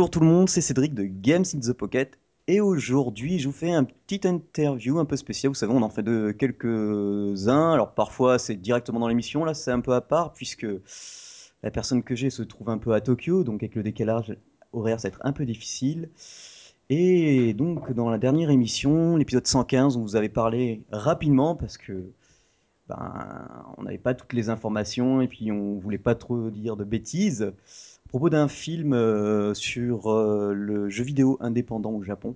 Bonjour tout le monde, c'est Cédric de Games in the Pocket et aujourd'hui je vous fais un petit interview un peu spécial. Vous savez, on en fait de quelques-uns. Alors parfois c'est directement dans l'émission, là c'est un peu à part puisque la personne que j'ai se trouve un peu à Tokyo, donc avec le décalage horaire ça va être un peu difficile. Et donc dans la dernière émission, l'épisode 115, on vous avait parlé rapidement parce que ben, on n'avait pas toutes les informations et puis on voulait pas trop dire de bêtises propos d'un film euh, sur euh, le jeu vidéo indépendant au Japon.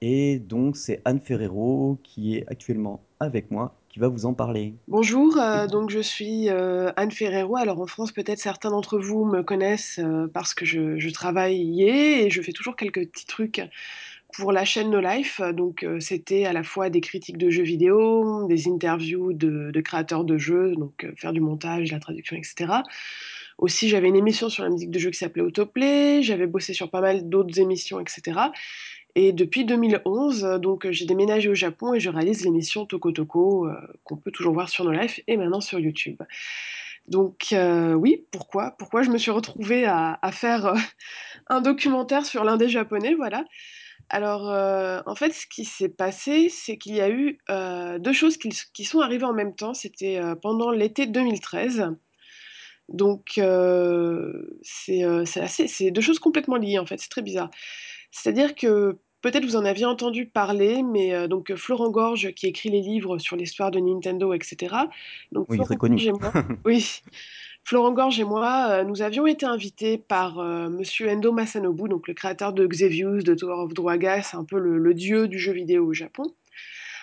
Et donc c'est Anne Ferrero qui est actuellement avec moi qui va vous en parler. Bonjour, euh, donc je suis euh, Anne Ferrero. Alors en France, peut-être certains d'entre vous me connaissent euh, parce que je, je travaille et je fais toujours quelques petits trucs pour la chaîne No Life. Donc c'était à la fois des critiques de jeux vidéo, des interviews de, de créateurs de jeux, donc faire du montage, la traduction, etc. Aussi, j'avais une émission sur la musique de jeux qui s'appelait Autoplay. J'avais bossé sur pas mal d'autres émissions, etc. Et depuis 2011, euh, donc j'ai déménagé au Japon et je réalise l'émission Toko Toko euh, qu'on peut toujours voir sur No Life et maintenant sur YouTube. Donc euh, oui, pourquoi Pourquoi je me suis retrouvée à, faire euh, un documentaire sur l'Indé japonais, voilà. Alors euh, en fait, ce qui s'est passé, c'est qu'il y a eu euh, deux choses qui, sont arrivées en même temps. C'était euh, pendant l'été 2013. Donc euh, c'est euh, c'est deux choses complètement liées en fait. C'est très bizarre. C'est-à-dire que peut-être vous en aviez entendu parler, mais euh, donc Florent Gorge qui écrit les livres sur l'histoire de Nintendo, etc. Donc Oui, Florent très connu. Gorge et moi, oui, Florent Gorge et moi, euh, nous avions été invités par euh, Monsieur Endo Masanobu, donc le créateur de Xevious, de Tower of Dragas, un peu le, le dieu du jeu vidéo au Japon,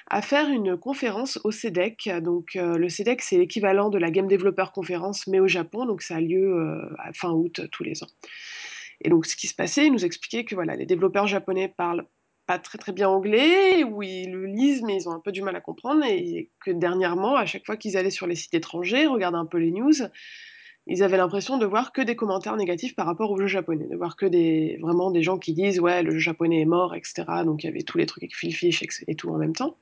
à faire une conférence au CEDEC. Donc euh, le CEDEC, c'est l'équivalent de la Game Developer Conference, mais au Japon, donc ça a lieu euh, fin août tous les ans. Et donc, ce qui se passait, il nous expliquait que voilà, les développeurs japonais parlent pas très très bien anglais, ou ils le lisent, mais ils ont un peu du mal à comprendre, et que dernièrement, à chaque fois qu'ils allaient sur les sites étrangers, regarder un peu les news, ils avaient l'impression de voir que des commentaires négatifs par rapport au jeu japonais, de voir que des, vraiment des gens qui disent ouais, le jeu japonais est mort, etc. Donc il y avait tous les trucs avec Phil et tout en même temps.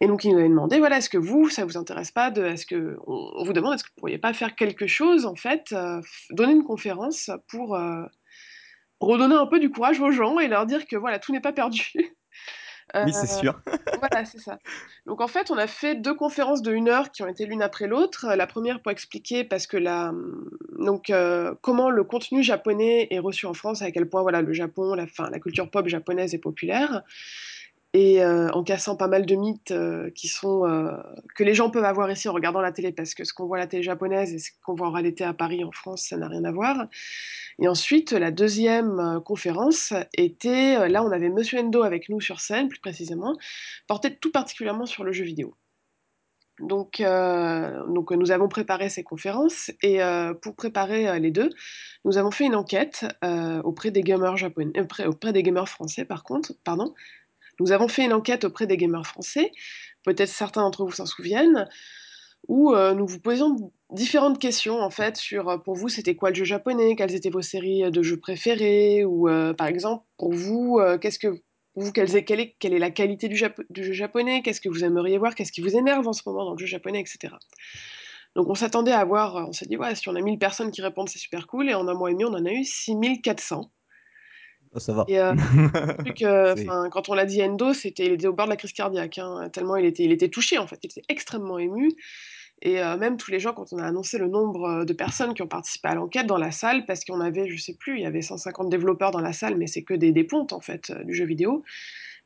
Et donc, il nous avait demandé, voilà, est-ce que vous, ça vous intéresse pas de, est-ce que, on, vous demande, est-ce que vous pourriez pas faire quelque chose, en fait, euh, donner une conférence pour euh, redonner un peu du courage aux gens et leur dire que, voilà, tout n'est pas perdu. Euh, Oui, c'est sûr. voilà, c'est ça. Donc, en fait, on a fait deux conférences de une heure qui ont été l'une après l'autre. La première pour expliquer, parce que la, donc, euh, comment le contenu japonais est reçu en France, à quel point, voilà, le Japon, la, fin, la culture pop japonaise est populaire et euh, en cassant pas mal de mythes euh, qui sont euh, que les gens peuvent avoir ici en regardant la télé parce que ce qu'on voit à la télé japonaise et ce qu'on voit en réalité à Paris en France ça n'a rien à voir. Et ensuite la deuxième conférence était là on avait Monsieur Endo avec nous sur scène plus précisément portait tout particulièrement sur le jeu vidéo. Donc, donc nous avons préparé ces conférences et pour préparer les deux, nous avons fait une enquête auprès des gamers japonais, auprès des gamers français par contre, pardon, nous avons fait une enquête auprès des gamers français, peut-être certains d'entre vous s'en souviennent, où euh, nous vous posions différentes questions en fait sur euh, pour vous c'était quoi le jeu japonais, quelles étaient vos séries de jeux préférées, ou euh, par exemple pour vous euh, qu'est-ce que vous, quelle est, la qualité du, jeu japonais, qu'est-ce que vous aimeriez voir, qu'est-ce qui vous énerve en ce moment dans le jeu japonais, etc. Donc on s'attendait à avoir, euh, on s'est dit ouais si on a 1000 personnes qui répondent c'est super cool, et en un mois et demi on en a eu 6400. Oh, ça va. Et euh, truc, euh, quand on l'a dit à Endo, c'était, il était au bord de la crise cardiaque, hein, tellement il était, il était touché en fait, il était extrêmement ému. Et euh, même tous les gens, quand on a annoncé le nombre de personnes qui ont participé à l'enquête dans la salle, parce qu'on avait, je sais plus, il y avait 150 développeurs dans la salle, mais c'est que des, des pontes en fait du jeu vidéo.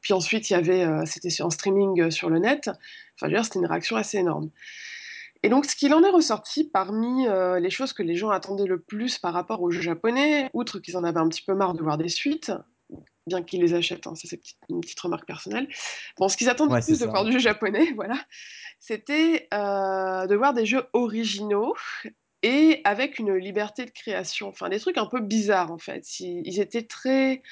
Puis ensuite, il y avait, c'était en streaming sur le net. Enfin, je veux dire, c'était une réaction assez énorme. Et donc, ce qu'il en est ressorti parmi euh, les choses que les gens attendaient le plus par rapport au jeu japonais, outre qu'ils en avaient un petit peu marre de voir des suites, bien qu'ils les achètent, hein, ça c'est une petite remarque personnelle. Bon, ce qu'ils attendent Ouais, le plus de voir du jeu japonais, voilà, c'était euh, de voir des jeux originaux et avec une liberté de création, enfin des trucs un peu bizarres en fait. Ils, ils étaient très,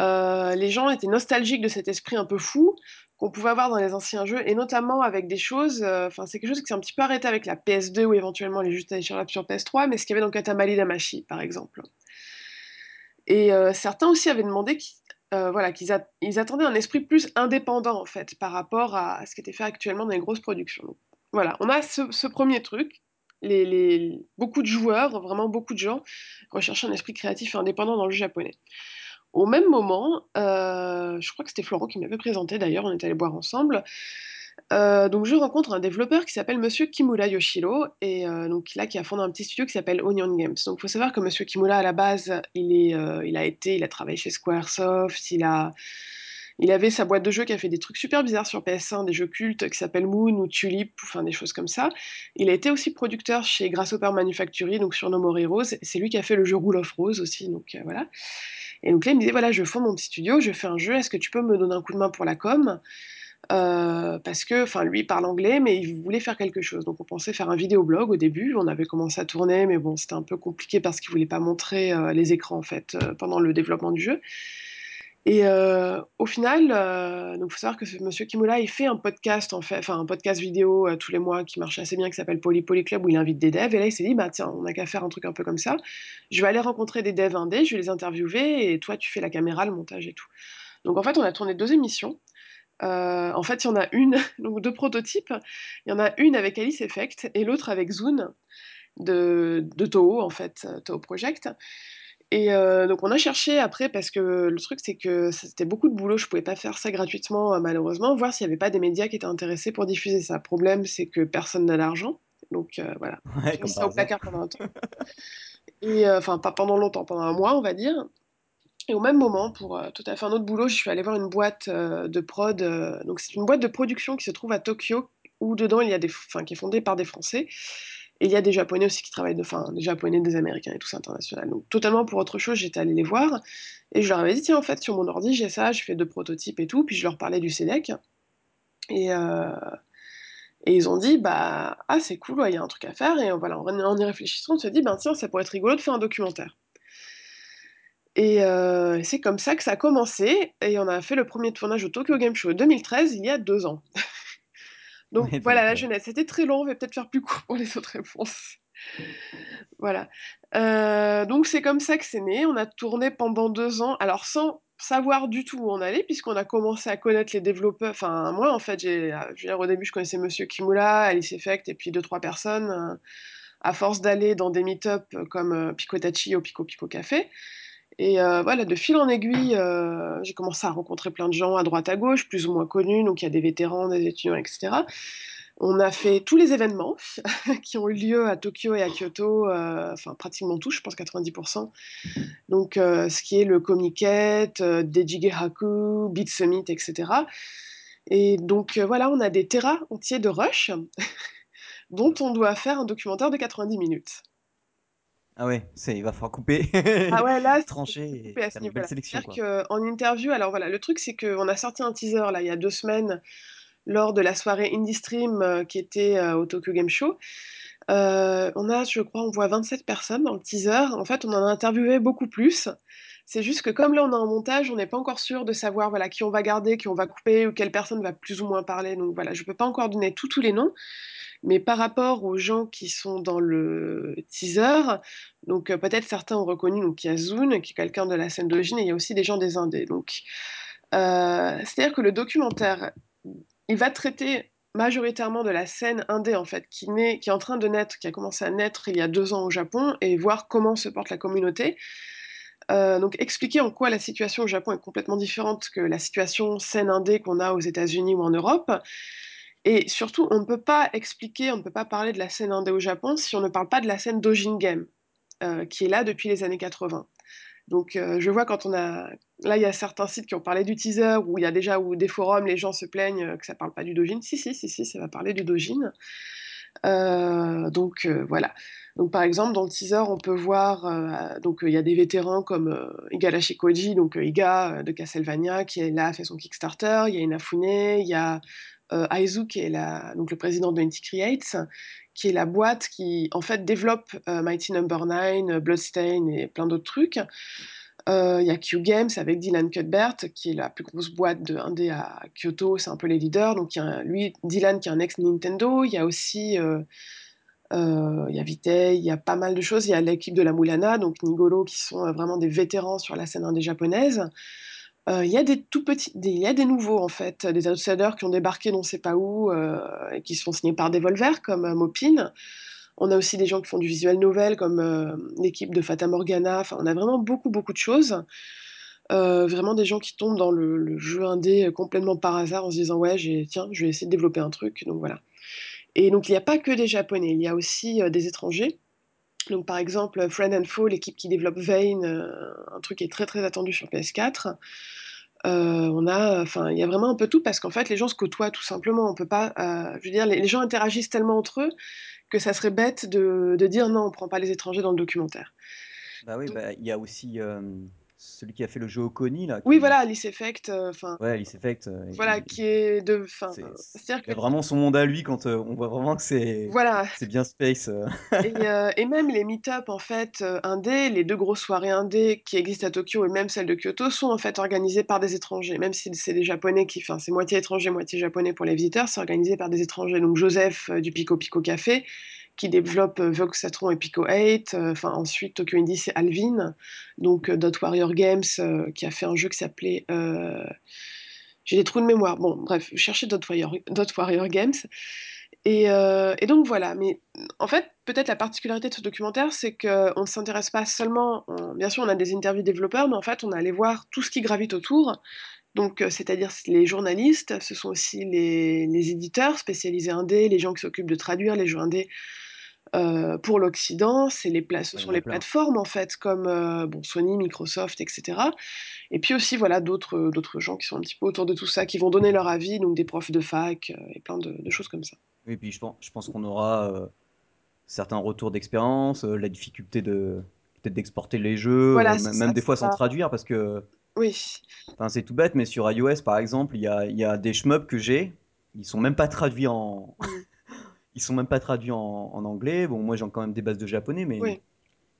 euh, les gens étaient nostalgiques de cet esprit un peu fou qu'on pouvait avoir dans les anciens jeux, et notamment avec des choses, euh, enfin c'est quelque chose qui s'est un petit peu arrêté avec la PS2 ou éventuellement les jeux téléchargeables sur PS3, mais ce qu'il y avait dans Katamari Damacy par exemple. Et euh, certains aussi avaient demandé qu'ils euh, voilà, qu'ils attendaient un esprit plus indépendant en fait par rapport à ce qui était fait actuellement dans les grosses productions. Voilà, on a ce, premier truc. beaucoup de joueurs, vraiment beaucoup de gens, recherchaient un esprit créatif et indépendant dans le jeu japonais. Au même moment, euh, je crois que c'était Florent qui m'avait présenté d'ailleurs, on est allé boire ensemble. Euh, donc je rencontre un développeur qui s'appelle Monsieur Kimura Yoshiro et euh, donc là qui a fondé un petit studio qui s'appelle Onion Games. Donc il faut savoir que Monsieur Kimura à la base, il est, il a été, il a travaillé chez Squaresoft, il a, il avait sa boîte de jeux qui a fait des trucs super bizarres sur PS1, des jeux cultes qui s'appellent Moon ou Tulip, enfin des choses comme ça. Il a été aussi producteur chez Grasshopper Manufactory, donc sur No More Heroes. C'est lui qui a fait le jeu Rule of Rose aussi, donc voilà. Et donc là me disait voilà je fonde mon petit studio, je fais un jeu, est-ce que tu peux me donner un coup de main pour la com? Euh, parce que, enfin, lui parle anglais, mais il voulait faire quelque chose. Donc, on pensait faire un vidéoblog au début. On avait commencé à tourner, mais bon, c'était un peu compliqué parce qu'il voulait pas montrer euh, les écrans en fait euh, pendant le développement du jeu. Et euh, au final, euh, donc faut savoir que ce monsieur Kimura, il fait un podcast un podcast vidéo euh, tous les mois qui marche assez bien, qui s'appelle Poly Poly Club, où il invite des devs. Et là, il s'est dit, bah tiens, on n'a qu'à faire un truc un peu comme ça. Je vais aller rencontrer des devs indés, je vais les interviewer, et toi, tu fais la caméra, le montage et tout. Donc en fait, on a tourné deux émissions. Euh, en fait, il y en a une, donc deux prototypes. Il y en a une avec Alice Effect et l'autre avec Zune de, Toho, en fait, Toho Project. Et donc on a cherché après, parce que le truc c'est que c'était beaucoup de boulot, je pouvais pas faire ça gratuitement malheureusement, voir s'il y avait pas des médias qui étaient intéressés pour diffuser ça. Le problème c'est que personne n'a l'argent, donc voilà. Ouais, J'ai mis comme ça par au hasard. placard pendant un temps. Et enfin pas pendant longtemps, pendant un mois on va dire. Et au même moment, pour tout à fait un autre boulot, je suis allée voir une boîte de prod. donc c'est une boîte de production qui se trouve à Tokyo, où dedans il y a des, enfin, qui est fondée par des Français. Et il y a des Japonais aussi qui travaillent, de, enfin des Japonais, des Américains et tout ça international. Donc totalement pour autre chose, j'étais allée les voir et je leur avais dit tiens en fait sur mon ordi j'ai ça, je fais deux prototypes et tout. Puis je leur parlais du CEDEC et, euh, et ils ont dit bah ah c'est cool, il y a un truc à faire et voilà en, y réfléchissant on se dit ben tiens ça pourrait être rigolo de faire un documentaire. Et euh, c'est comme ça que ça a commencé, et on a fait le premier tournage au Tokyo Game Show 2013, il y a deux ans. Donc voilà la euh, jeunesse. C'était très long, on va peut-être faire plus court pour les autres réponses. Voilà. Euh, donc c'est comme ça que c'est né. On a tourné pendant deux ans, alors sans savoir du tout où on allait, puisqu'on a commencé à connaître les développeurs. Enfin, moi en fait, j'ai, euh, je veux dire, au début, je connaissais Monsieur Kimura, Alice Effect, et puis deux, trois personnes. euh, à force d'aller dans des meet-up comme euh, Picotachi au Pico Pico Café. Et euh, voilà, de fil en aiguille, euh, j'ai commencé à rencontrer plein de gens à droite à gauche, plus ou moins connus, donc il y a des vétérans, des étudiants, etc. On a fait tous les événements qui ont eu lieu à Tokyo et à Kyoto, euh, enfin pratiquement tous, je pense 90%. Donc ce qui est le Comiket, Dejigehaku, Beat Summit, etc. Et donc voilà, on a des terras entiers de rush dont on doit faire un documentaire de 90 minutes. Ah ouais, c'est, il va falloir couper, Ah ouais, là, c'est trancher et à ce faire une belle niveau-là. sélection, C'est-à-dire qu'en interview, alors voilà, le truc c'est qu'on a sorti un teaser là il y a deux semaines lors de la soirée Indie Stream euh, qui était euh, au Tokyo Game Show. Euh, on a, je crois, on voit 27 personnes dans le teaser. En fait, on en a interviewé beaucoup plus. C'est juste que comme là on a un montage, on n'est pas encore sûr de savoir voilà qui on va garder, qui on va couper ou quelle personne va plus ou moins parler. Donc voilà, je peux pas encore donner tous tous les noms. Mais par rapport aux gens qui sont dans le teaser, donc euh, peut-être certains ont reconnu, donc y a Zune, qui est quelqu'un de la scène d'origine, et il y a aussi des gens des Indés. Donc, euh, c'est-à-dire que le documentaire, il va traiter majoritairement de la scène indé, en fait, qui, naît, qui est en train de naître, qui a commencé à naître il y a deux ans au Japon, et voir comment se porte la communauté. Euh, donc expliquer en quoi la situation au Japon est complètement différente que la situation scène indé qu'on a aux États-Unis ou en Europe, et surtout, on ne peut pas expliquer, on ne peut pas parler de la scène indé au Japon si on ne parle pas de la scène Dojin Game, euh, qui est là depuis les années 80. Donc euh, je vois quand on a... Là, il y a certains sites qui ont parlé du teaser, où il y a déjà où des forums, les gens se plaignent euh, que ça ne parle pas du Dojin. Si, si, si, si, ça va parler du Dojin. Donc voilà. Donc par exemple dans le teaser on peut voir donc il y a des vétérans comme Igarashi Koji donc Iga de Castlevania qui est là fait son Kickstarter. Il y a Inafune, il y a euh, Aizu qui est la, donc le président de Inti Creates qui est la boîte qui en fait développe euh, Mighty Number no. 9, Bloodstain et plein d'autres trucs. Euh, Il y a Q Games avec Dylan Cuthbert, qui est la plus grosse boîte de indé à Kyoto, c'est un peu les leaders. Donc, y a lui, Dylan, qui est un ex-Nintendo. Il y a aussi euh, euh, il y a Vitei, il y a pas mal de choses. Il y a l'équipe de la Moulana, donc Nigolo, qui sont euh, vraiment des vétérans sur la scène indé japonaise. Euh, il y a des tout petits, il y a des nouveaux en fait, des outsiders qui ont débarqué, on ne sait pas où, euh, et qui sont signés par Devolver, comme euh, Mopin. On a aussi des gens qui font du visual novel comme, l'équipe de Fata Morgana, enfin on a vraiment beaucoup, beaucoup de choses. Vraiment des gens qui tombent dans le jeu indé, complètement par hasard en se disant: «Ouais tiens, je vais essayer de développer un truc», donc voilà. Et donc il y a pas que des japonais, il y a aussi, des étrangers. Donc par exemple, Friend and Foe, l'équipe qui développe Vayne, heu, un truc qui est très, très attendu sur PS4. Heu, on a, enfin, il y a vraiment un peu tout parce qu'en fait les gens se côtoient tout simplement. On peut pas, heu, je veux dire les les gens interagissent tellement entre eux que ça serait bête de de dire: «Non, on prend pas les étrangers dans le documentaire». Bah oui, bah, il y a aussi, celui qui a fait le jeu Okoni là Oui qui voilà, Alice Effect, heu, enfin Ouais, Alice Effect, heu, voilà il qui est de enfin, c'est c'est-à-dire il que a vraiment son monde à lui quand, heu, on voit vraiment que c'est Voilà. c'est bien space, Et même les meet-up en fait, heu, indés, les 2 grosses soirées indés qui existent à Tokyo et même celle de Kyoto sont en fait organisées par des étrangers. Même si c'est des japonais qui enfin c'est moitié étranger, moitié japonais pour les visiteurs, c'est organisé par des étrangers. Donc Joseph, du Pico Pico Café qui développe, heu, Vogue Satron et Pico 8, heu, enfin ensuite Tokyo Indie c'est Alvin, donc heu, Dot Warrior Games, qui a fait un jeu qui s'appelait, j'ai des trous de mémoire. Bon bref, cherchez Dot Warrior Dot Warrior Games et donc voilà. Mais en fait, peut-être la particularité de ce documentaire, c'est qu'on s'intéresse pas seulement bien sûr on a des interviews développeurs, mais en fait on allé voir tout ce qui gravite autour. Donc c'est-à-dire les journalistes, ce sont aussi les les éditeurs spécialisés indés, les gens qui s'occupent de traduire les jeux indés, pour l'occident. C'est les pla ce sont les plein. plateformes en fait comme, bon Sony, Microsoft et cetera. Et puis aussi voilà d'autres, d'autres gens qui sont un petit peu autour de tout ça, qui vont donner leur avis, donc des profs de fac, et plein de de choses comme ça. Oui, puis je pen je pense qu'on aura, certains retours d'expérience, la difficulté de peut-être d'exporter les jeux, Voilà, ça, même des fois sans traduire parce que Oui. enfin c'est tout bête, mais sur iOS par exemple, il y a y a des shmups que j'ai, ils sont même pas traduits en Mmh. Ils sont même pas traduits en en anglais. Bon moi j'ai quand même des bases de japonais, mais Oui.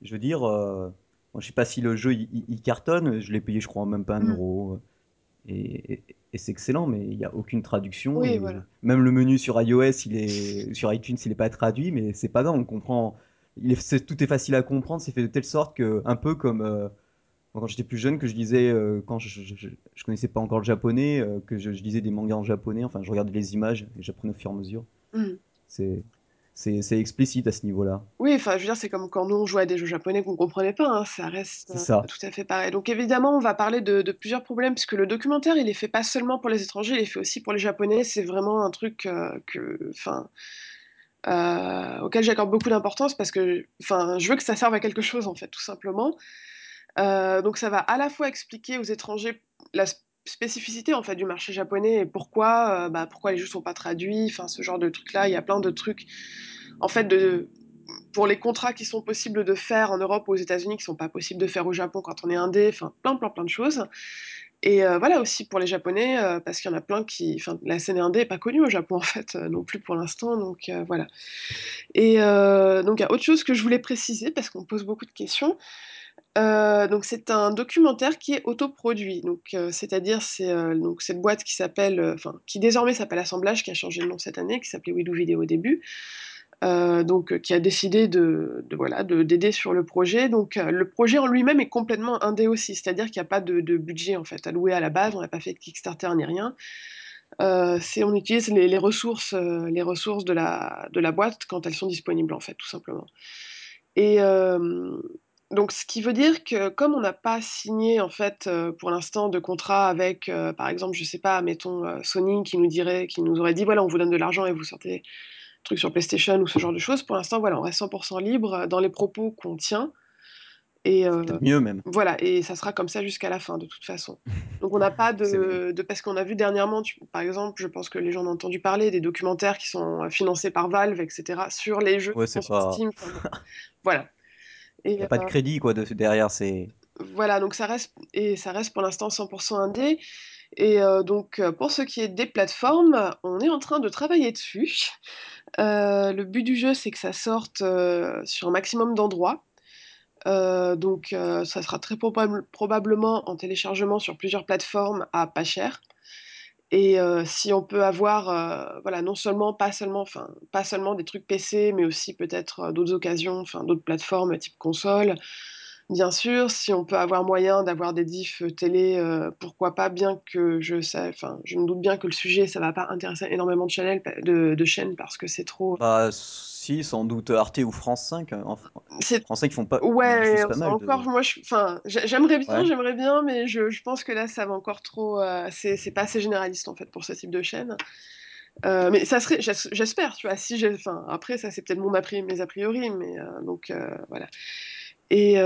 je veux dire, heu, moi je sais pas si le jeu il cartonne, je l'ai payé je crois même pas un Mmh. euro, et et et c'est excellent, mais il y a aucune traduction Oui, et voilà. même le menu sur iOS, il est sur iTunes, il est pas traduit, mais c'est pas grave, on comprend. Il est c'est tout est facile à comprendre, c'est fait de telle sorte que un peu comme, heu, quand j'étais plus jeune que je lisais, heu, quand je je je je connaissais pas encore le japonais, heu, que je lisais des mangas en japonais, enfin je regardais les images et j'apprenais au fur et à mesure. Mmh. C'est c'est c'est explicite à ce niveau-là. Oui, enfin, je veux dire, c'est comme quand nous on jouait à des jeux japonais qu'on comprenait pas, hein, ça reste, heu, ça. tout à fait pareil. Donc évidemment, on va parler de de plusieurs problèmes puisque le documentaire, il est fait pas seulement pour les étrangers, il est fait aussi pour les japonais. C'est vraiment un truc, heu, que enfin, heu, auquel j'accorde beaucoup d'importance parce que enfin, je veux que ça serve à quelque chose en fait, tout simplement. Donc ça va à la fois expliquer aux étrangers la spécificité en fait du marché japonais et pourquoi, heu, bah, pourquoi les jeux sont pas traduits, enfin ce genre de trucs-là. Il y a plein de trucs en fait de pour les contrats qui sont possibles de faire en Europe ou aux États-Unis, qui sont pas possibles de faire au Japon quand on est indé, enfin plein, plein, plein de choses. Et heu, voilà aussi pour les japonais, heu, parce qu'il y en a plein qui enfin la scène indé est pas connue au Japon en fait, non plus pour l'instant donc voilà. Et donc il y a autre chose que je voulais préciser parce qu'on pose beaucoup de questions. Heu, donc c'est un documentaire qui est autoproduit, donc heu, c'est-à-dire c'est, heu, donc cette boîte qui s'appelle, qui désormais s'appelle Assemblage, qui a changé de nom cette année, qui s'appelait We Do Video au début, donc qui a décidé de voilà, de d'aider sur le projet. Donc le projet en lui-même est complètement indé aussi, c'est-à-dire qu'il y a pas de budget en fait alloué à la base, on n'a pas fait de Kickstarter ni rien. On utilise les ressources, les ressources de la de la boîte quand elles sont disponibles en fait, tout simplement. Et donc ce qui veut dire que comme on n'a pas signé en fait, heu, pour l'instant de contrat avec, heu, par exemple, je sais pas, mettons, heu, Sony qui nous dirait qui nous aurait dit: «Voilà, on vous donne de l'argent et vous sortez truc sur PlayStation» ou ce genre de choses. Pour l'instant, voilà, on reste 100 % libre dans les propos qu'on tient et mieux même. voilà et ça sera comme ça jusqu'à la fin de toute façon. Donc on n'a pas de de parce qu'on a vu dernièrement, tu par exemple, je pense que les gens ont entendu parler des documentaires qui sont, financés par Valve et cetera sur les jeux Ouais, qui sont c'est sur pas Steam, enfin bon, voilà. Il y Et a pas de crédit quoi de derrière, c'est Voilà, donc ça reste et ça reste pour l'instant 100 % indé et heu, donc heu, pour ce qui est des plateformes, on est en train de travailler dessus. Heu, le but du jeu, c'est que ça sorte, sur un maximum d'endroits. Donc ça sera très probable probablement en téléchargement sur plusieurs plateformes à pas cher et si on peut avoir, voilà, non seulement pas seulement enfin, pas seulement des trucs PC, mais aussi peut-être, d'autres occasions, enfin d'autres plateformes type console. Bien sûr, si on peut avoir moyen d'avoir des diffs, télé, pourquoi pas, bien que je sais enfin, je me doute bien que le sujet, ça va pas intéresser énormément de de de chaînes parce que c'est trop Bah, Si, sans doute Arte ou France 5. En Fr- C'est France 5, ils font pas, ouais, pas mal encore de. moi je enfin, j'ai j'aimerais bien Ouais. j'aimerais bien, mais je je pense que là, ça va encore trop, heu, c'est pas assez généraliste, en fait, pour ce type de chaîne. Heu, mais ça serait j'es j'espère, tu vois? Si j'ai enfin, après ça, c'est peut-être mon mes a priori, mais donc voilà et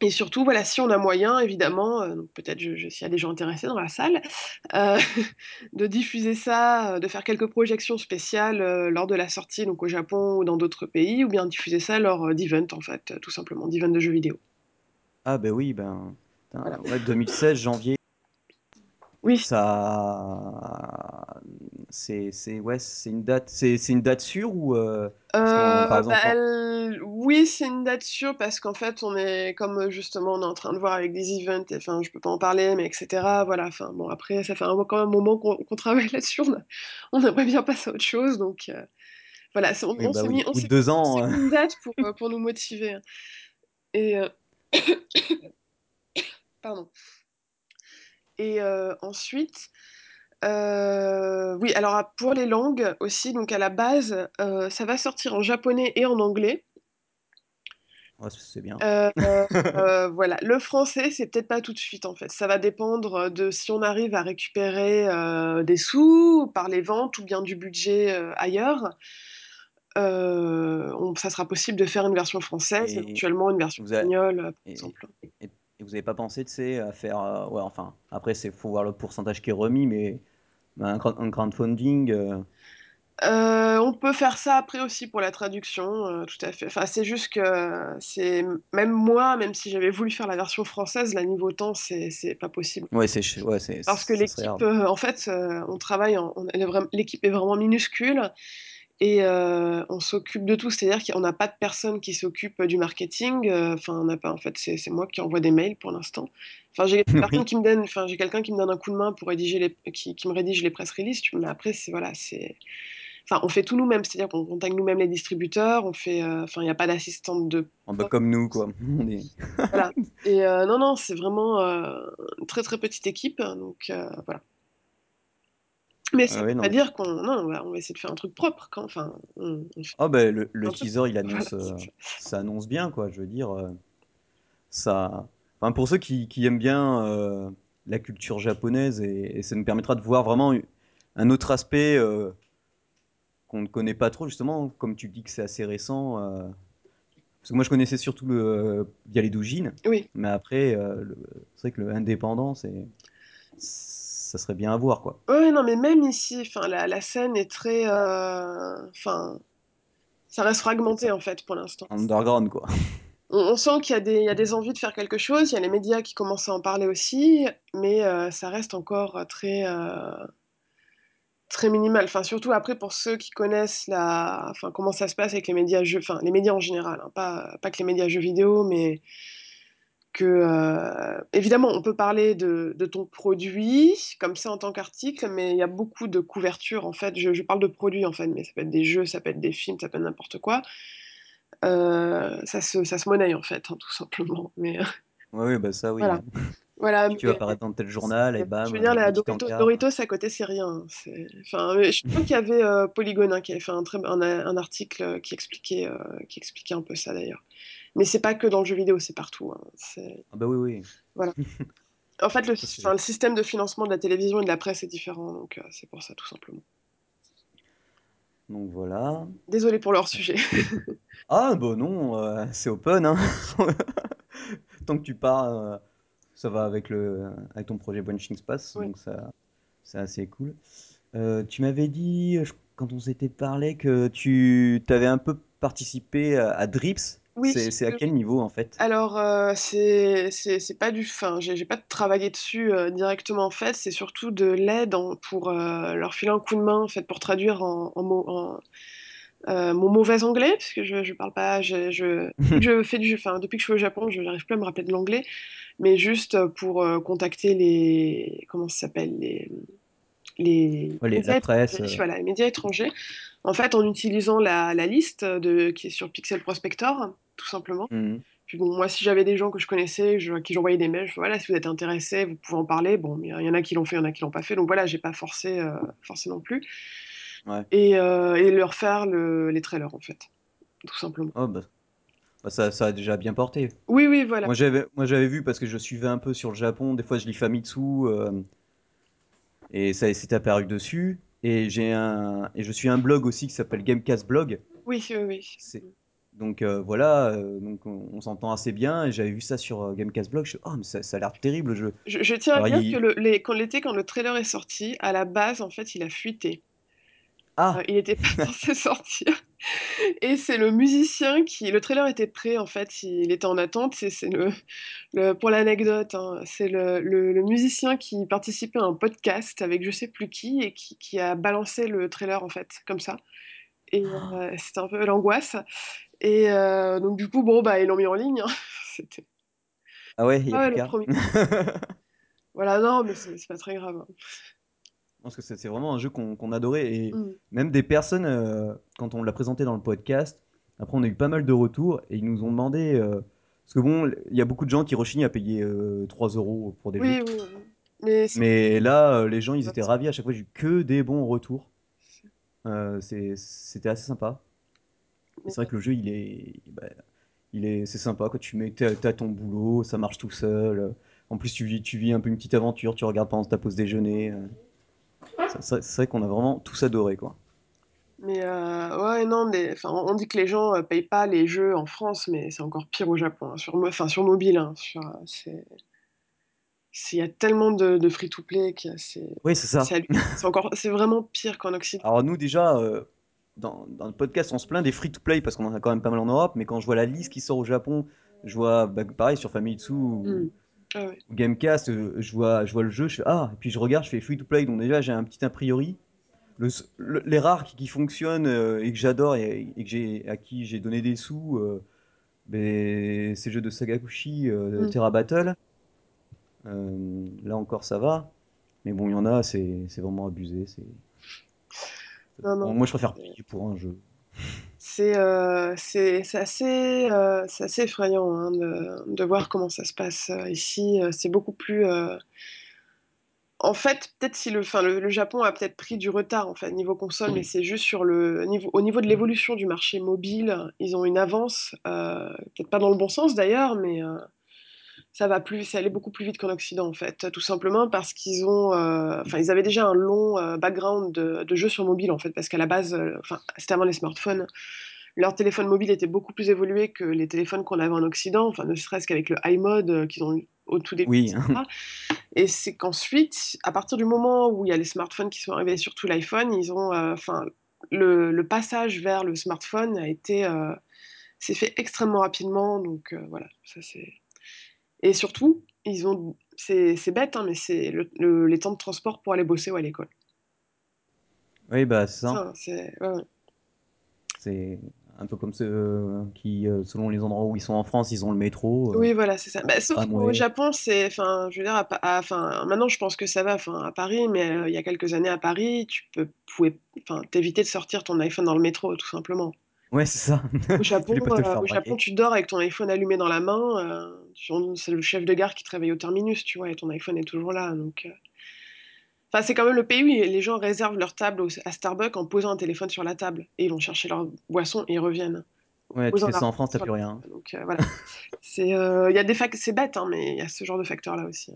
et surtout, voilà, si on a moyen évidemment, donc peut-être je je s'il y a des gens intéressés dans la salle, heu, de diffuser ça, heu, de faire quelques projections spéciales, lors de la sortie, donc au Japon ou dans d'autres pays ou bien diffuser ça lors, d'events, en fait, tout simplement, d'events de jeux vidéo. Ah, ben oui, ben. Voilà. putain, Ouais, 2016, janvier. Oui. Ça. C'est, ouais, une date, c'est, une date sûre ou. euh, par Heu, bah, elle oui, c'est une date sûre parce qu'en fait, on est comme, heu, justement, on est en train de voir avec des events et enfin, je peux pas en parler, mais et cetera, voilà, enfin, bon, après, ça fait un quand même un moment qu'on travaille là-dessus, on a on aimerait bien passer à autre chose, donc voilà, on oui, on bah s'est oui, mis on s'est deux ans. euh, mis une date pour, nous motiver, hein et pardon et ensuite, heu, oui, alors, ah, pour les langues aussi, donc à la base, heu, ça va sortir en japonais et en anglais. Ouais, c'est bien. Heu heu, voilà. Le français, c'est peut-être pas tout de suite, en fait. Ça va dépendre, de si on arrive à récupérer, heu, des sous par les ventes ou bien du budget, heu, ailleurs. Heu, on ça sera possible de faire une version française, Et éventuellement une version vous espagnole, heu, par et, exemple. et- et vous avez pas pensé, tu sais, à faire. euh, ouais, enfin, après, c'est faut voir le pourcentage qui est remis, mais un, crowd- un crowdfunding. euh, Heu, on peut faire ça après aussi pour la traduction, heu, tout à fait. Enfin, c'est juste que c'est même moi, même si j'avais voulu faire la version française, là, niveau temps, c'est pas possible. Ouais, c'est, ouais, Parce que l'équipe, en fait, on travaille l'équipe est vraiment minuscule et heu, on s'occupe de tout. C'est-à-dire qu'on n'a pas de personne qui s'occupe, du marketing, heu, enfin, on n'a pas en fait, c'est moi qui envoie des mails pour l'instant. Enfin, j'ai Oui. qui me donne enfin, j'ai quelqu'un qui me donne un coup de main pour rédiger les qui qui me rédige les press release, tu mais après, c'est voilà, c'est enfin, on fait tout nous-mêmes. C'est-à-dire qu'on contacte nous-mêmes les distributeurs, on fait, enfin, il y a pas d'assistante de En bas comme nous, quoi. Voilà et non, non, c'est vraiment, une très, très petite équipe, donc voilà. Mais ça Ah ouais, veut pas dire qu'on non, on va on va essayer de faire un truc propre quand enfin, on on fait Ah ben le, le un truc teaser il voilà, annonce c'est euh, ça. ça annonce bien quoi je veux dire euh, ça enfin pour ceux qui, qui aiment bien euh, la culture japonaise et, et ça nous permettra de voir vraiment un autre aspect euh, qu'on ne connaît pas trop justement comme tu dis que c'est assez récent euh, parce que moi je connaissais surtout le via les doujins Oui. mais après euh, le- c'est vrai que le indépendant c'est ça serait bien à voir quoi Ouais, non, mais même ici, enfin la la scène est très, heu, enfin, ça reste fragmenté en fait pour l'instant. underground quoi On on sent qu'il y a des il y a des envies de faire quelque chose, il y a les médias qui commencent à en parler aussi, mais heu, ça reste encore, heu, très, très minimal. Enfin, surtout après pour ceux qui connaissent la enfin comment ça se passe avec les médias jeux enfin les médias en général, hein, pas pas que les médias jeux vidéo, mais que, évidemment, on peut parler de de ton produit, comme ça, en tant qu'article, mais il y a beaucoup de couverture, en fait. Je je parle de produits, en fait, mais ça peut être des jeux, ça peut être des films, ça peut être n'importe quoi. Ça se ça se monnaie, en fait, hein, tout simplement, mais ouais bah ça oui voilà. Voilà, tu vas apparaître dans tel journal et je veux bam dire, la petit Dorito encart Doritos à côté, c'est rien, hein, enfin, je crois qu'il y avait, hein, qui avait fait un très un un article, qui expliquait, qui expliquait un peu ça, d'ailleurs. Mais c'est pas que dans le jeu vidéo, c'est partout, hein, ah bah oui oui voilà. En fait, le enfin, système de financement de la télévision et de la presse est différent, donc heu, c'est pour ça, tout simplement. Donc voilà. Désolée pour le hors sujet. Ah bah non, euh, c'est open, hein. Tant que tu pars, euh, ça va avec le, avec ton projet Branching Space, Oui. donc ça, c'est assez cool. Euh, tu m'avais dit, je- quand on s'était parlé, que tu avais un peu participé à, à Drips. Oui, C'est, à quel niveau en fait? Alors, heu, c'est pas du enfin, j'ai pas travaillé dessus, heu, directement, en fait, c'est surtout de l'aide pour, heu, leur filer un coup de main, en fait, pour traduire en en en, heu, mon mauvais anglais, parce que je je parle pas je je je fais du enfin, depuis que je suis au Japon, je n'arrive plus à me rappeler de l'anglais, mais juste, pour, heu, contacter les comment ça s'appelle? Les les Ouais, les- la presse. euh, voilà, les médias étrangers, en fait, en utilisant la la liste de qui est sur Pixel Prospector, tout simplement. mhm. Puis bon, moi, si j'avais des gens que je connaissais, je à qui j'envoyais des mails, je «Voilà, si vous êtes intéressés, vous pouvez en parler». Bon, il y a il y en a qui l'ont fait, il y en a qui l'ont pas fait, donc voilà, j'ai pas forcé, heu, forcé non plus. Ouais. et, euh, et leur faire le- les trailers en fait, tout simplement. Oh, bah, bah, ça, ça a déjà bien porté. Oui, oui, voilà. Moi j'avais, vu parce que je suivais un peu sur le Japon. Des fois je lis Famitsu euh, et ça s'était apparu dessus. Et j'ai un, et je suis un blog aussi qui s'appelle Gamecast Blog. Oui, oui, oui. C'est donc euh, voilà, euh, donc on, on s'entend assez bien. Et j'avais vu ça sur euh, Gamecast Blog. Je suis, oh mais ça, ça a l'air terrible. Je, je tiens à dire que il, le, les, quand l'été, quand le trailer est sorti, à la base, en fait, il a fuité. Euh, ah il n'était pas censé sortir. Et c'est le musicien qui... Le trailer était prêt, en fait, il était en attente. C'est c'est le, le- pour l'anecdote, hein, c'est le, le- le musicien qui participait à un podcast avec je sais plus qui et qui, qui a balancé le trailer, en fait, comme ça. Et euh, c'était un peu l'angoisse. Et euh, donc, du coup, bon, bah, ils l'ont mis en ligne. hein. C'était ah ouais, il y a plus le qu'à. Voilà, non, mais c'est c'est pas très grave. hein. Parce que c'est vraiment un jeu qu'on adorait. Et Mm. même des personnes, euh, quand on l'a présenté dans le podcast, après on a eu pas mal de retours et ils nous ont demandé. euh, parce que bon, il y a beaucoup de gens qui rechignent à payer euh, 3 euros pour des jeux. Oui, oui, oui. Mais là, euh, les gens, ils étaient ravis. À chaque fois, j'ai eu que des bons retours. C'était assez sympa. C'est vrai que le jeu, il est, bah, il est, c'est sympa. Quand tu mets, t'as ton boulot, ça marche tout seul. En plus, tu vis, tu vis un peu une petite aventure. Tu regardes pendant ta pause déjeuner. C'est vrai qu'on a vraiment tous adoré, quoi. Mais euh, ouais, non, mais on dit que les gens euh, payent pas les jeux en France, mais c'est encore pire au Japon, hein, sur, enfin, sur mobile. hein, euh, il y a tellement de, de free-to-play que c'est, Oui, c'est ça. c'est vraiment pire qu'en Occident. Alors nous déjà, euh, dans, dans le podcast, on se plaint des free-to-play parce qu'on en a quand même pas mal en Europe, mais quand je vois la liste qui sort au Japon, je vois, bah, pareil, sur Famitsu Mm. Ah ouais. Gamecast, euh, je vois, je vois le jeu, je fais ah, et puis je regarde, je fais free-to-play, donc déjà j'ai un petit a priori. Le les rares qui, qui fonctionnent euh, et que j'adore et, et que j'ai, à qui j'ai donné des sous, euh, ben, ces jeux de Sagakushi, euh, Mm. Terra Battle, là encore ça va, mais bon, il y en a, c'est vraiment abusé. c'est- moi je préfère payer pour un jeu. C'est euh, c'est assez, euh, c'est assez effrayant hein, de, de voir comment ça se passe euh, ici. C'est beaucoup plus. euh, En fait, peut-être si le, enfin, le, le Japon a peut-être pris du retard en fait niveau console, mais c'est juste sur le niveau, au niveau de l'évolution du marché mobile, ils ont une avance, peut-être pas dans le bon sens d'ailleurs, mais ça va plus, c'est allé beaucoup plus vite qu'en Occident en fait, tout simplement parce qu'ils ont, euh, enfin, ils avaient déjà un long euh, background de, de jeux sur mobile en fait, parce qu'à la base, euh, enfin, c'était avant les smartphones, leur téléphone mobile était beaucoup plus évolué que les téléphones qu'on avait en Occident, enfin, ne serait-ce qu'avec le iMode euh, qu'ils ont eu au tout début, Oui, etc. Et c'est qu'ensuite, à partir du moment où il y a les smartphones qui sont arrivés, surtout l'iPhone, ils ont, enfin, le, le passage vers le smartphone a été, s'est fait extrêmement rapidement. Donc voilà, ça c'est. Et surtout, ils ont, c'est c'est bête, hein, mais c'est le- le- les temps de transport pour aller bosser ou à l'école. oui, bah c'est Ça, ça. c'est. ouais, un peu comme ceux euh, qui, euh, selon les endroits où ils sont en France, ils ont le métro, euh, Oui, voilà, c'est ça. Bah, sauf qu'au. Japon, c'est, enfin, je veux dire, à à- enfin, maintenant je pense que ça va, enfin, à Paris, mais euh, il y a quelques années à Paris, tu peux, pouvais, enfin, t'éviter de sortir ton iPhone dans le métro, tout simplement. Ouais, c'est ça. Au Japon, euh, au Japon, tu dors avec ton iPhone allumé dans la main. Euh, c'est le chef de gare qui travaille au terminus, tu vois, et ton iPhone est toujours là. Donc, euh, enfin, c'est quand même le pays où les gens réservent leur table à Starbucks en posant un téléphone sur la table et ils vont chercher leur boisson et ils reviennent en Ouais, tu fais ça en France, t'as plus rien. Donc euh, voilà, c'est, euh, il y a des fac- c'est bête, hein, mais il y a ce genre de facteurs là aussi.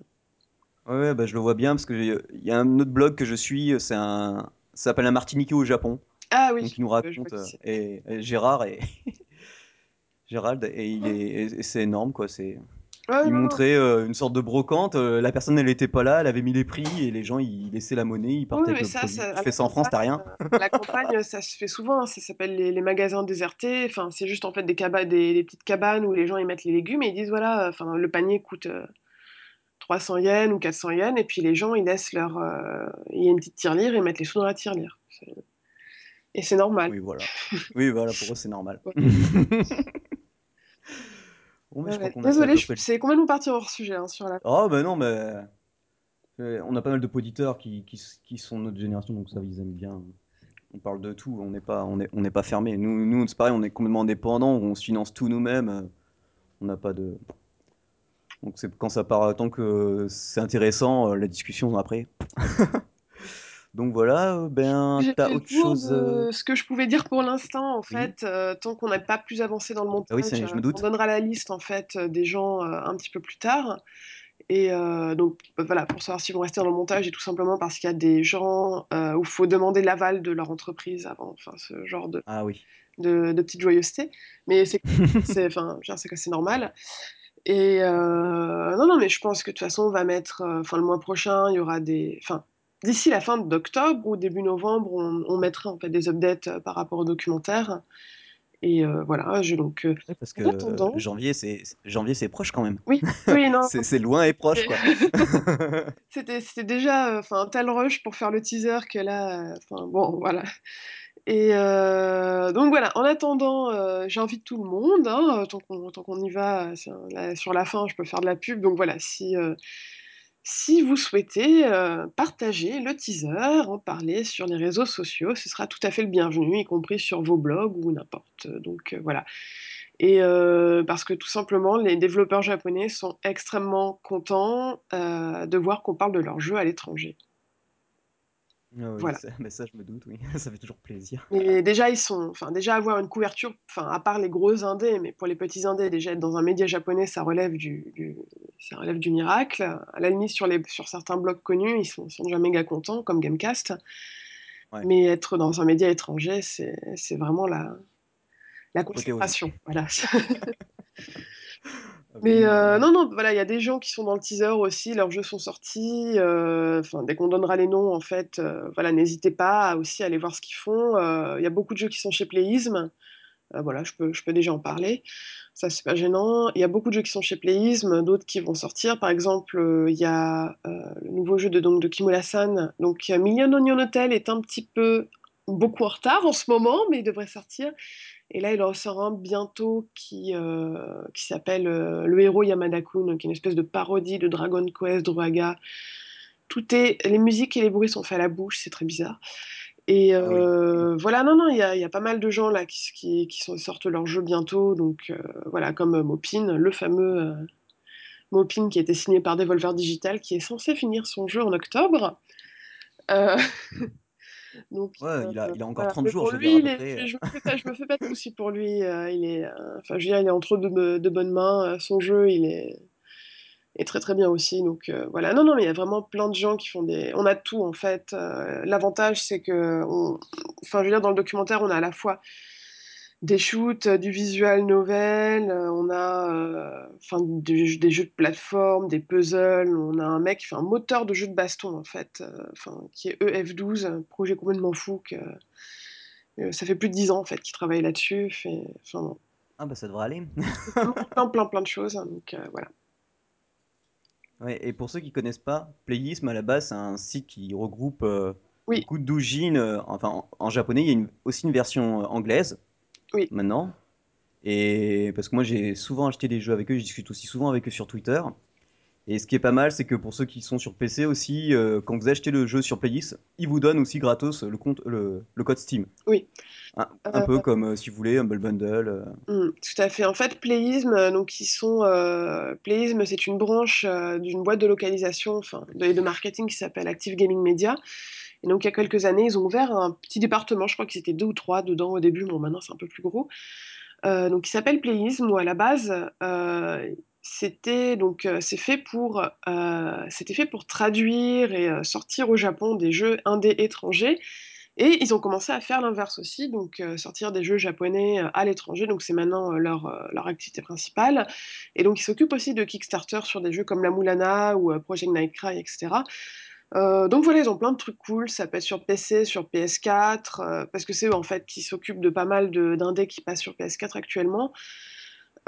Ouais, bah je le vois bien parce que j'ai- il y a un autre blog que je suis, c'est un, ça s'appelle un Martiniquais au Japon. Ah Donc oui, nous euh, raconte qui euh, c'est. et, et Gérard et Gérald et il est, c'est énorme quoi. C'est, il non, montrait euh, une sorte de brocante. euh, la personne elle était pas là, elle avait mis les prix et les gens ils laissaient la monnaie, ils Oui, partaient avec mais le ça, produit. ça, Tu fais ça en France, t'as rien. euh, la campagne, ça se fait souvent. hein, ça s'appelle les, les magasins désertés. Enfin, c'est juste en fait des cabanes, des, des petites cabanes où les gens ils mettent les légumes et ils disent voilà, euh, enfin le panier coûte euh, 300 yens ou 400 yens et puis les gens ils laissent leur, il y a une petite tirelire et ils mettent les sous dans la tirelire. Et c'est normal. Oui, voilà. Oui, voilà, pour eux c'est normal. Mais je crois ouais. qu'on a fait à Désolée, peu près le c'est complètement parti hors sujet hein, sur la. Oh, bah non, mais euh, on a pas mal de poditeurs qui, qui, qui sont de notre génération, donc ça, ils aiment bien. On parle de tout, on n'est pas, on est, on n'est pas fermé. Nous, nous c'est pareil, on est complètement indépendants, on se finance tout nous-mêmes. euh, On n'a pas de. Donc c'est quand ça part, tant que c'est intéressant, euh, la discussion après. Donc voilà, ben, J'ai tu fait as le autre tour chose, de ce que je pouvais dire pour l'instant, en oui? fait, tant qu'on n'a pas plus avancé dans le Ah oui, montage, c'est je heu, me on doute. donnera la liste, en fait, des gens, un petit peu plus tard et donc bah, voilà, pour savoir s'ils vont rester dans le montage et tout simplement parce qu'il y a des gens, où il faut demander l'aval de leur entreprise avant, enfin ce genre de Ah oui. de de petites joyeusetés. Mais c'est c'est enfin, je veux dire, c'est que c'est normal et non, non, mais je pense que de toute façon, on va mettre, enfin le mois prochain, il y aura des enfin, d'ici la fin d'octobre ou début novembre, on on mettra en fait des updates, heu, par rapport au documentaire et heu, voilà, je donc Ouais, parce que attendant janvier, c'est janvier, c'est proche quand même. oui, oui, non, C'est loin et proche, c'était quoi. c'était c'était déjà, enfin un tel rush pour faire le teaser que là, enfin bon, voilà et donc voilà, en attendant, j'invite tout le monde, hein, tant qu'on tant qu'on y va, sur la sur la fin, je peux faire de la pub, donc voilà, si, si vous souhaitez, heu, partager le teaser, en parler sur les réseaux sociaux, ce sera tout à fait le bienvenu, y compris sur vos blogs ou n'importe, donc heu, voilà et parce que tout simplement, les développeurs japonais sont extrêmement contents, de voir qu'on parle de leurs jeux à l'étranger. Ah oui, Voilà. ça mais ça, je me doute, oui, ça fait toujours plaisir. Mais déjà, ils sont enfin, déjà avoir une couverture, enfin, à part les gros indés, mais pour les petits indés, déjà être dans un média japonais, ça relève du du ça relève du miracle. À la limite, sur les sur certains blogs connus, ils sont sont déjà méga contents, comme Gamecast. Ouais, Mais être dans un média étranger, c'est c'est vraiment la la l'apothéose. consécration, voilà. Mais normal. non, non, voilà, il y a des gens qui sont dans le teaser aussi, leurs jeux sont sortis, enfin, dès qu'on donnera les noms, en fait, heu, voilà, n'hésitez pas à aussi aller voir ce qu'ils font, il y a beaucoup de jeux qui sont chez Playism, voilà, je peux je peux déjà en parler, ça, c'est pas gênant. Il y a beaucoup de jeux qui sont chez Playism, d'autres qui vont sortir. Par exemple, il y a, le nouveau jeu de donc de Kimura-san, donc Million Onion Hotel est un petit peu beaucoup en retard en ce moment, mais il devrait sortir et là, il en sort un bientôt qui, heu, qui s'appelle, heu, Le héros Yamada-kun, qui est une espèce de parodie de Dragon Quest, Druaga. Tout est les musiques et les bruits sont faits à la bouche, c'est très bizarre et Ah oui. heu, voilà, non, non, il y a il y a pas mal de gens là qui qui qui sont sortent leur jeu bientôt donc voilà, comme, Maupin, le fameux, Maupin qui a été signé par Devolver Digital, qui est censé finir son jeu en octobre. Donc Ouais, heu, il a il a encore voilà, 30 mais jours, pour je veux dire, à lui, il peu est près, je me fais pas je me fais pas de soucis pour lui, heu, il est, enfin, je veux dire, il est entre de bonnes mains, son jeu, il est est très, très bien aussi donc voilà. Non, non, mais il y a vraiment plein de gens qui font des on a tout en fait, l'avantage c'est qu'on enfin, je veux dire, dans le documentaire, on a à la fois des shoots, heu, du visual novel, heu, on a, enfin des jeux de plateforme, des puzzles, on a un mec qui fait un moteur de jeu de baston en fait, enfin qui est EF12, un projet complètement fou que ça fait plus de 10 ans en fait qu'il travaille là-dessus, fait enfin bon, ah bah, ça devrait aller. plein, plein, plein de choses, hein, donc voilà. Ouais et pour ceux qui connaissent pas, Playism à la base, c'est un site qui regroupe, Oui, beaucoup de doujins, heu, enfin en en japonais, il y a une aussi une version, anglaise, oui, maintenant. Et parce que moi j'ai souvent acheté des jeux avec eux, je discute aussi souvent avec eux sur Twitter. Et ce qui est pas mal, c'est que pour ceux qui sont sur PC aussi, heu, quand vous achetez le jeu sur Playism, ils vous donnent aussi gratos le compte le le code Steam. oui, Un un peu comme, heu, si vous voulez Humble Bundle, Mmh, tout à fait. En fait, Playism, donc ils sont, Playism, c'est une branche, d'une boîte de localisation, enfin, de marketing qui s'appelle Active Gaming Media et donc il y a quelques années, ils ont ouvert un petit département, je crois qu'ils étaient 2 ou 3 dedans au début, bon maintenant c'est un peu plus gros, heu, donc qui s'appelle Playism où à la base, heu, c'était heu, c'est fait pour, c'était fait pour traduire et sortir au Japon des jeux indés étrangers. Et ils ont commencé à faire l'inverse aussi, donc sortir des jeux japonais, à l'étranger, donc c'est maintenant, leur, leur activité principale. Et donc ils s'occupent aussi de Kickstarter sur des jeux comme La Mulana ou Project Nightcry et Heu, donc voilà, ils ont plein de trucs cool, ça être sur PC, sur PS4, heu, parce que c'est eux, en fait, qui s'occupent de pas mal d'indés qui passent sur PS4 actuellement.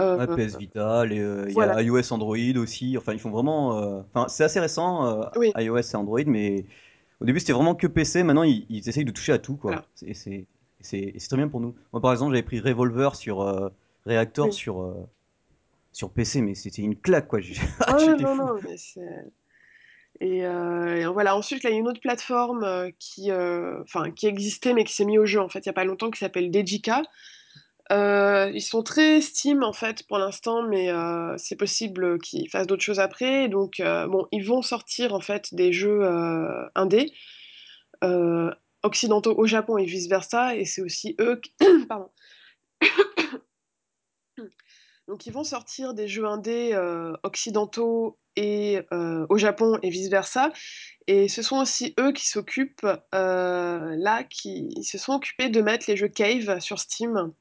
Heu, Ouais, PS Vita, heu, il y a iOS, Android aussi. Enfin, ils font vraiment, enfin, c'est assez récent, oui, iOS et Android, mais au début, c'était vraiment que PC. Maintenant, ils ils essayent de toucher à tout, quoi. voilà, C'est très bien pour nous. Moi, par exemple, j'avais pris Revolver sur, Reactor oui. sur, sur PC, mais c'était une claque, quoi. J'étais non, non, mais c'est Et, heu, et voilà, ensuite, il y a une autre plateforme, heu, qui, enfin, qui existait, mais qui s'est mis au jeu, en fait, il y a pas longtemps, qui s'appelle Dejika. Heu, ils sont très Steam, en fait, pour l'instant, mais c'est possible, qu'ils fassent d'autres choses après. Donc bon, ils vont sortir, en fait, des jeux, indés. euh, occidentaux au Japon et vice-versa, et c'est aussi eux. Pardon. Donc ils vont sortir des jeux indés euh, occidentaux et euh, au Japon et vice-versa. Et ce sont aussi eux qui s'occupent, euh, là, qui se sont occupés de mettre les jeux Cave sur Steam.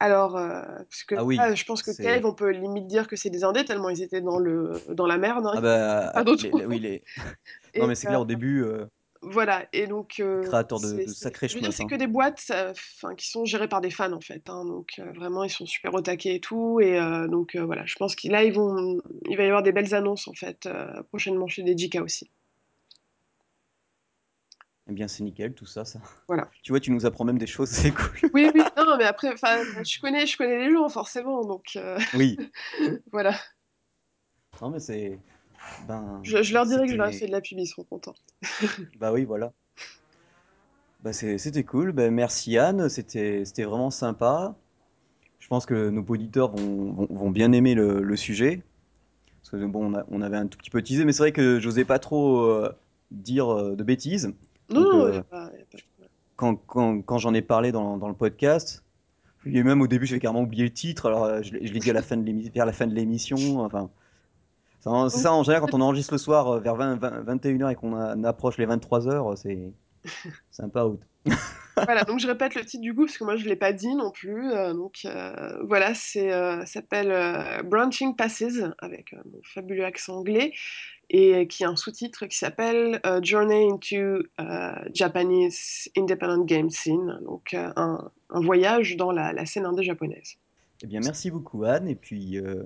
Alors, euh, parce que Ah là, je pense que Cave, on peut limite dire que c'est des indés, tellement ils étaient dans le, dans la merde, hein. Ah Pas bah, d'autre les, les- mot. oui, les... Non, mais c'est euh, clair, au début, euh, voilà, et donc, les euh, créateurs de, c'est, de c'est- sacrés je veux dire, c'est hein. que des boîtes euh, 'fin, qui sont gérées par des fans, en fait. hein. donc, euh, vraiment, ils sont super au taquet et tout. Et euh, donc, euh, voilà, je pense qu'il là, ils vont, il va y avoir des belles annonces, en fait, euh, prochainement chez Dejika aussi. Eh bien, c'est nickel, tout ça, ça. Voilà. Tu vois, tu nous apprends même des choses, c'est cool. Oui, oui, non, mais après, enfin, je connais, je connais les gens, forcément. Donc, euh, Oui. voilà. Non, mais c'est. Ben, Je, je leur dirai que je leur ai fait c'était. de la pub, ils seront contents. Bah oui, voilà. Bah c'est- c'était cool. Bah, merci Anne, c'était c'était vraiment sympa. Je pense que nos auditeurs vont, vont, vont bien aimer le, le sujet. Parce que bon, on, a- on avait un tout petit peu teasé, mais c'est vrai que j'osais pas trop euh, dire euh, de bêtises. Non, Donc, non, y a euh, pas, y a pas de problème. quand, quand, quand j'en ai parlé dans, dans le podcast, et même au début, j'avais carrément oublié le titre, alors euh, je l'ai je l'ai dit à la fin de l'émi- vers la fin de l'émission. Enfin, c'est en- c'est Donc, ça, en général, quand on enregistre le soir euh, vers 20, 20 21h et qu'on a- approche les 23h, c'est c'est un peu out. Voilà, donc je répète le titre du coup, parce que moi je ne l'ai pas dit non plus. euh, donc euh, voilà, c'est euh, ça s'appelle euh, Branching Passes, avec euh, mon fabuleux accent anglais, et qui a un sous-titre qui s'appelle euh, Journey into euh, Japanese Independent Game Scene, donc euh, un, un voyage dans la, la scène indé japonaise. Eh bien, merci beaucoup Anne, et puis euh,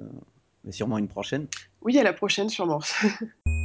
bah, sûrement une prochaine. Oui, à la prochaine sûrement.